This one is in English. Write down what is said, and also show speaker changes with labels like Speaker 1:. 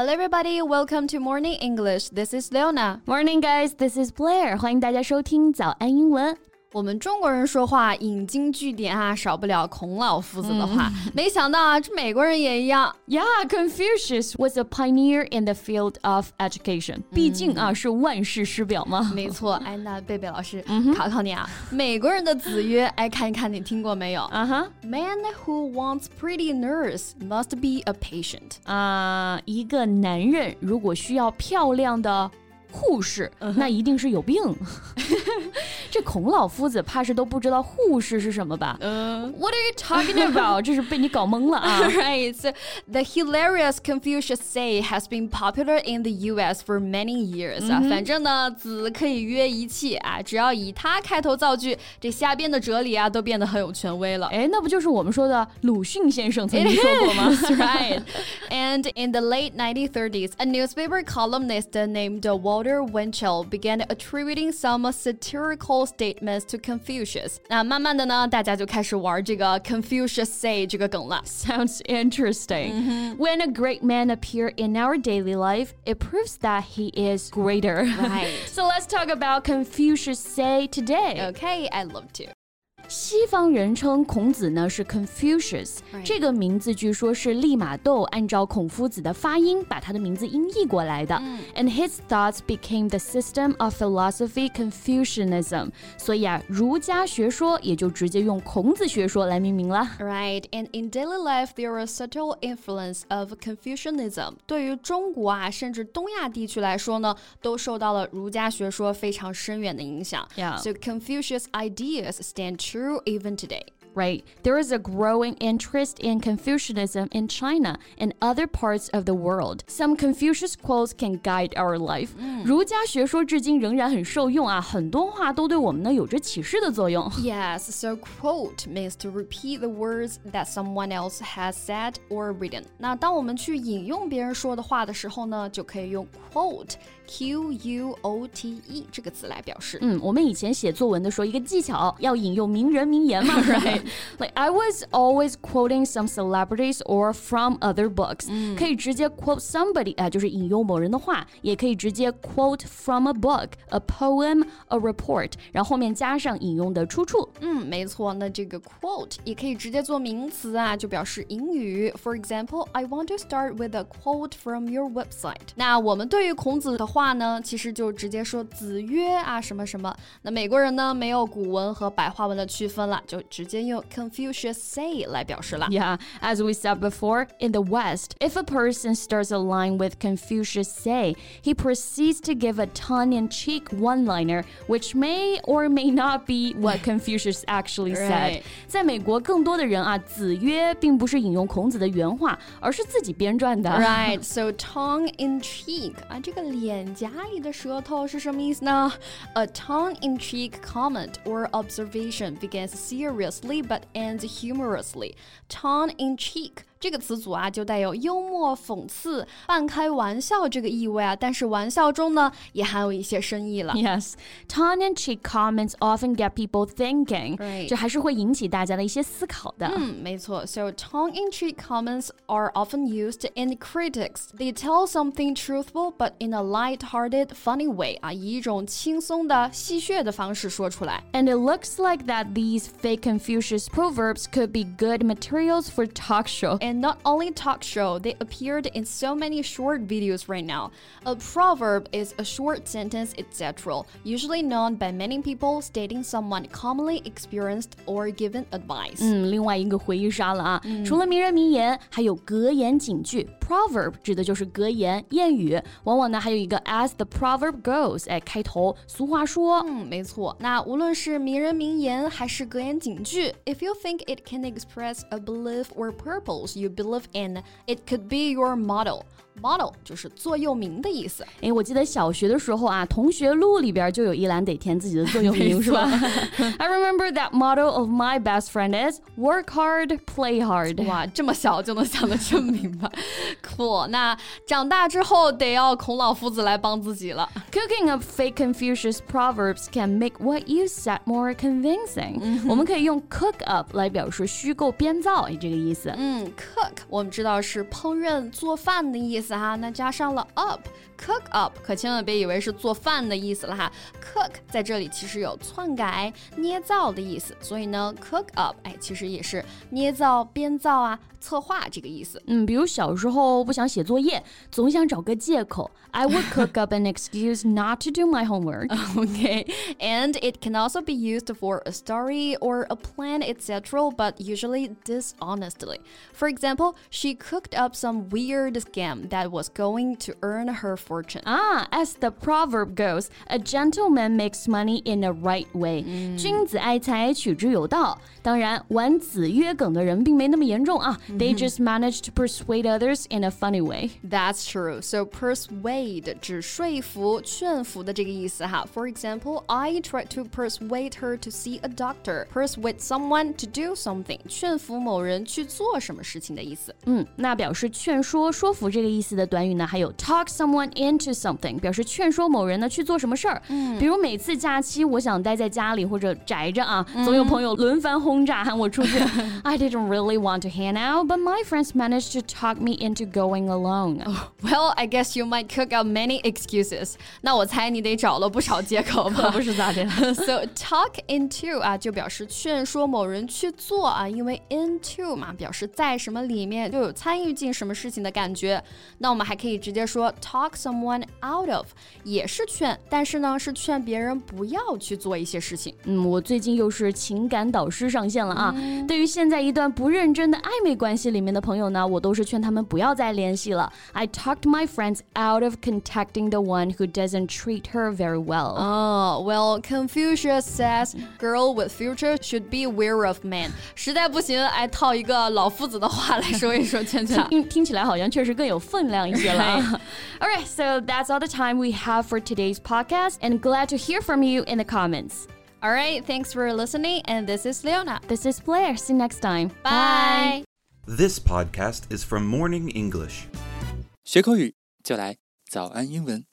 Speaker 1: Hello, everybody. Welcome to Morning English. This is Leona.
Speaker 2: Morning, guys. This is Blair. 欢迎大家收听早安英文。
Speaker 1: 我们中国人说话引经据典啊，少不了孔老夫子的话。没想到啊，这美国人也一样。
Speaker 2: Yeah, Confucius was a pioneer in the field of education. 毕竟啊，是万世师表嘛。
Speaker 1: 没错。哎，那贝贝老师考考你啊，美国人的子曰，哎，看一看你听过没有？啊哈。Man who wants pretty nurse must be a patient.
Speaker 2: 啊，一个男人如果需要漂亮的。护士，那一定是有病。这孔老夫子怕是都不知道护士是什么吧？嗯，What are you talking about？这是被你搞懵了啊！
Speaker 1: Right, so the hilarious Confucius say has been popular in the U.S. for many years 啊。反正呢，子可以约一切啊，只要以他开头造句，这下边的哲理啊都变得很有权威了。
Speaker 2: 哎，那不就是我们说的鲁迅先生曾经说过吗？
Speaker 1: Right. And in the late 1930s, a newspaper columnist named Walt Walter Winchell began attributing some satirical statements to Confucius. 那慢慢的呢，大家就开始玩这个 Confucius say 这个梗了。
Speaker 2: Sounds interesting. Mm -hmm. When a great man appear in our daily life, it proves that he is greater.
Speaker 1: Right.
Speaker 2: so let's talk about Confucius say today.
Speaker 1: Okay, I'd love to.
Speaker 2: 西方人称孔子呢是 Confucius，这个名字据说是利玛窦按照孔夫子的发音把他的名字音译过来的。And his thoughts became the system of philosophy Confucianism。所以啊，儒家学说也就直接用孔子学说来命名了。
Speaker 1: Right, and in daily life there is subtle influence of Confucianism。对于中国啊，甚至东亚地区来说呢，都受到了儒家学说非常深远的影响。
Speaker 2: Yeah.
Speaker 1: So Confucius ideas stand true true even today
Speaker 2: right? There is a growing interest in Confucianism in China and other parts of the world. Some Confucius quotes can guide our life. 儒家学说至今仍然很受用啊，很多话都对我们呢有着启示的作用。
Speaker 1: Yes, so quote means to repeat the words that someone else has said or written. 那当我们去引用别人说的话的时候呢，就可以用 quote。Q U O T E 这个词来表示。
Speaker 2: 嗯，我们以前写作文的时候，一个技巧要引用名人名言嘛 ，right？Like I was always quoting some celebrities or from other books，、嗯、可以直接 quote somebody 啊、呃，就是引用某人的话，也可以直接 quote from a book, a poem, a report，然后后面加上引用的出处。
Speaker 1: 嗯，没错。那这个 quote 也可以直接做名词啊，就表示引语。For example, I want to start with a quote from your website。那我们对于孔子的话呢，其实就直接说子曰啊什么什么。那美国人呢，没有古文和白话文的区分了，就直接用 Confucius say 来表示了。
Speaker 2: Yeah, as we said before, in the West, if a person starts a line with Confucius say, he proceeds to give a tongue-in-cheek one-liner, which may or may not be what Confucius actually said. 在美国，更多的人啊，子曰并不是引用孔子的原话，而是自己编撰的。
Speaker 1: Right, so tongue-in-cheek 啊，这个脸颊里的舌头是什么意思呢？A tongue-in-cheek comment or observation begins seriously but ends humorously. Tongue in cheek 这个词组啊，就带有幽默、讽刺、半开玩笑这个意味啊，但是玩笑中呢，也含有一些深意了。
Speaker 2: Yes, tongue-in-cheek comments often get people thinking.
Speaker 1: Right.
Speaker 2: 这还是会引起大家的一些思考的。
Speaker 1: 嗯，没错。So tongue-in-cheek comments are often used in critics. They tell something truthful, but in a light-hearted, funny way 啊，以一种轻松的、戏谑的方式说出来。
Speaker 2: And it looks like that these fake Confucius proverbs could be good materials for talk show.
Speaker 1: And not only talk show, they appeared in so many short videos right now. A proverb is a short sentence, etc., usually known by many people stating someone commonly experienced or given advice.
Speaker 2: 嗯，另外一个回忆杀了啊！除了名人名言，还有格言警句。 Proverb 指的就是格言、谚语，往往呢还有一个 as the proverb goes，哎，开头俗话说。
Speaker 1: 嗯，没错。那无论是名人名言还是格言警句，if you think it can express a belief or purpose you believe in, it could be your motto. Model 就是座右铭的意思。
Speaker 2: 哎，我记得小学的时候啊，同学录里边就有一栏得填自己的座右铭，是吧？I remember that motto of my best friend is work hard, play hard。
Speaker 1: 哇，这么小就能想得这么明白。 Cool，那长大之后得要孔老夫子来帮自己了。
Speaker 2: Cooking up fake Confucius proverbs can make what you said more convincing、嗯。我们可以用 cook up 来表示虚构编造，这个意思。
Speaker 1: 嗯，cook 我们知道是烹饪、做饭的意思哈，那加上了 up，cook up 可千万别以为是做饭的意思了哈。cook 在这里其实有篡改、捏造的意思，所以呢，cook up 哎，其实也是捏造、编造啊。策划这个意思。
Speaker 2: 嗯，比如小时候不想写作业，总想找个借口。I would cook up an excuse not to do my homework.
Speaker 1: Okay, and it can also be used for a story or a plan, etc., but usually dishonestly. For example, she cooked up some weird scam that was going to earn her fortune.
Speaker 2: Ah, as the proverb goes, a gentleman makes money in a right way. 君子爱财，取之有道。当然，玩子曰梗的人并没那么严重啊。they just managed to persuade others in a funny way.
Speaker 1: That's true. So persuade 指说服、劝服的这个意思哈。For example, I tried to persuade her to see a doctor. Persuade someone to do something. 劝服某人去做什么事情的意思。
Speaker 2: 嗯，那表示劝说、说服这个意思的短语呢，还有 talk someone into something，表示劝说某人呢去做什么事儿。嗯，比如每次假期我想待在家里或者宅着啊，总有朋友轮番轰炸喊我出去。I didn't really want to hang out but my friends managed to talk me into going alone.
Speaker 1: Oh, well, I guess you might cook up many excuses. 那我猜你得找了不少借口吧？
Speaker 2: 不是咋的？
Speaker 1: So talk into 啊，就表示劝说某人去做啊，因为 into 嘛，表示在什么里面就有参与进什么事情的感觉。那我们还可以直接说 talk someone out of，也是劝，但是呢是劝别人不要去做一些事情。
Speaker 2: 嗯，我最近又是情感导师上线了啊。嗯、对于现在一段不认真的暧昧关系里面的朋友呢，我都是劝他们不要再联系了。I talked my friends out of contacting the one who doesn't treat her very well.
Speaker 1: Oh, well, Confucius says, "Girl with future should be aware of man." 实在不行，哎，套一个老夫子的话来说一说，圈圈。
Speaker 2: 听听起来好像确实更有分量一些了。all right, so that's all the time we have for today's podcast, and glad to hear from you in the comments.
Speaker 1: All right, thanks for listening, and this is Leona.
Speaker 2: This is Blair. See you next time.
Speaker 1: Bye.
Speaker 3: This podcast is from Morning English.
Speaker 4: 学口语就来早安英文。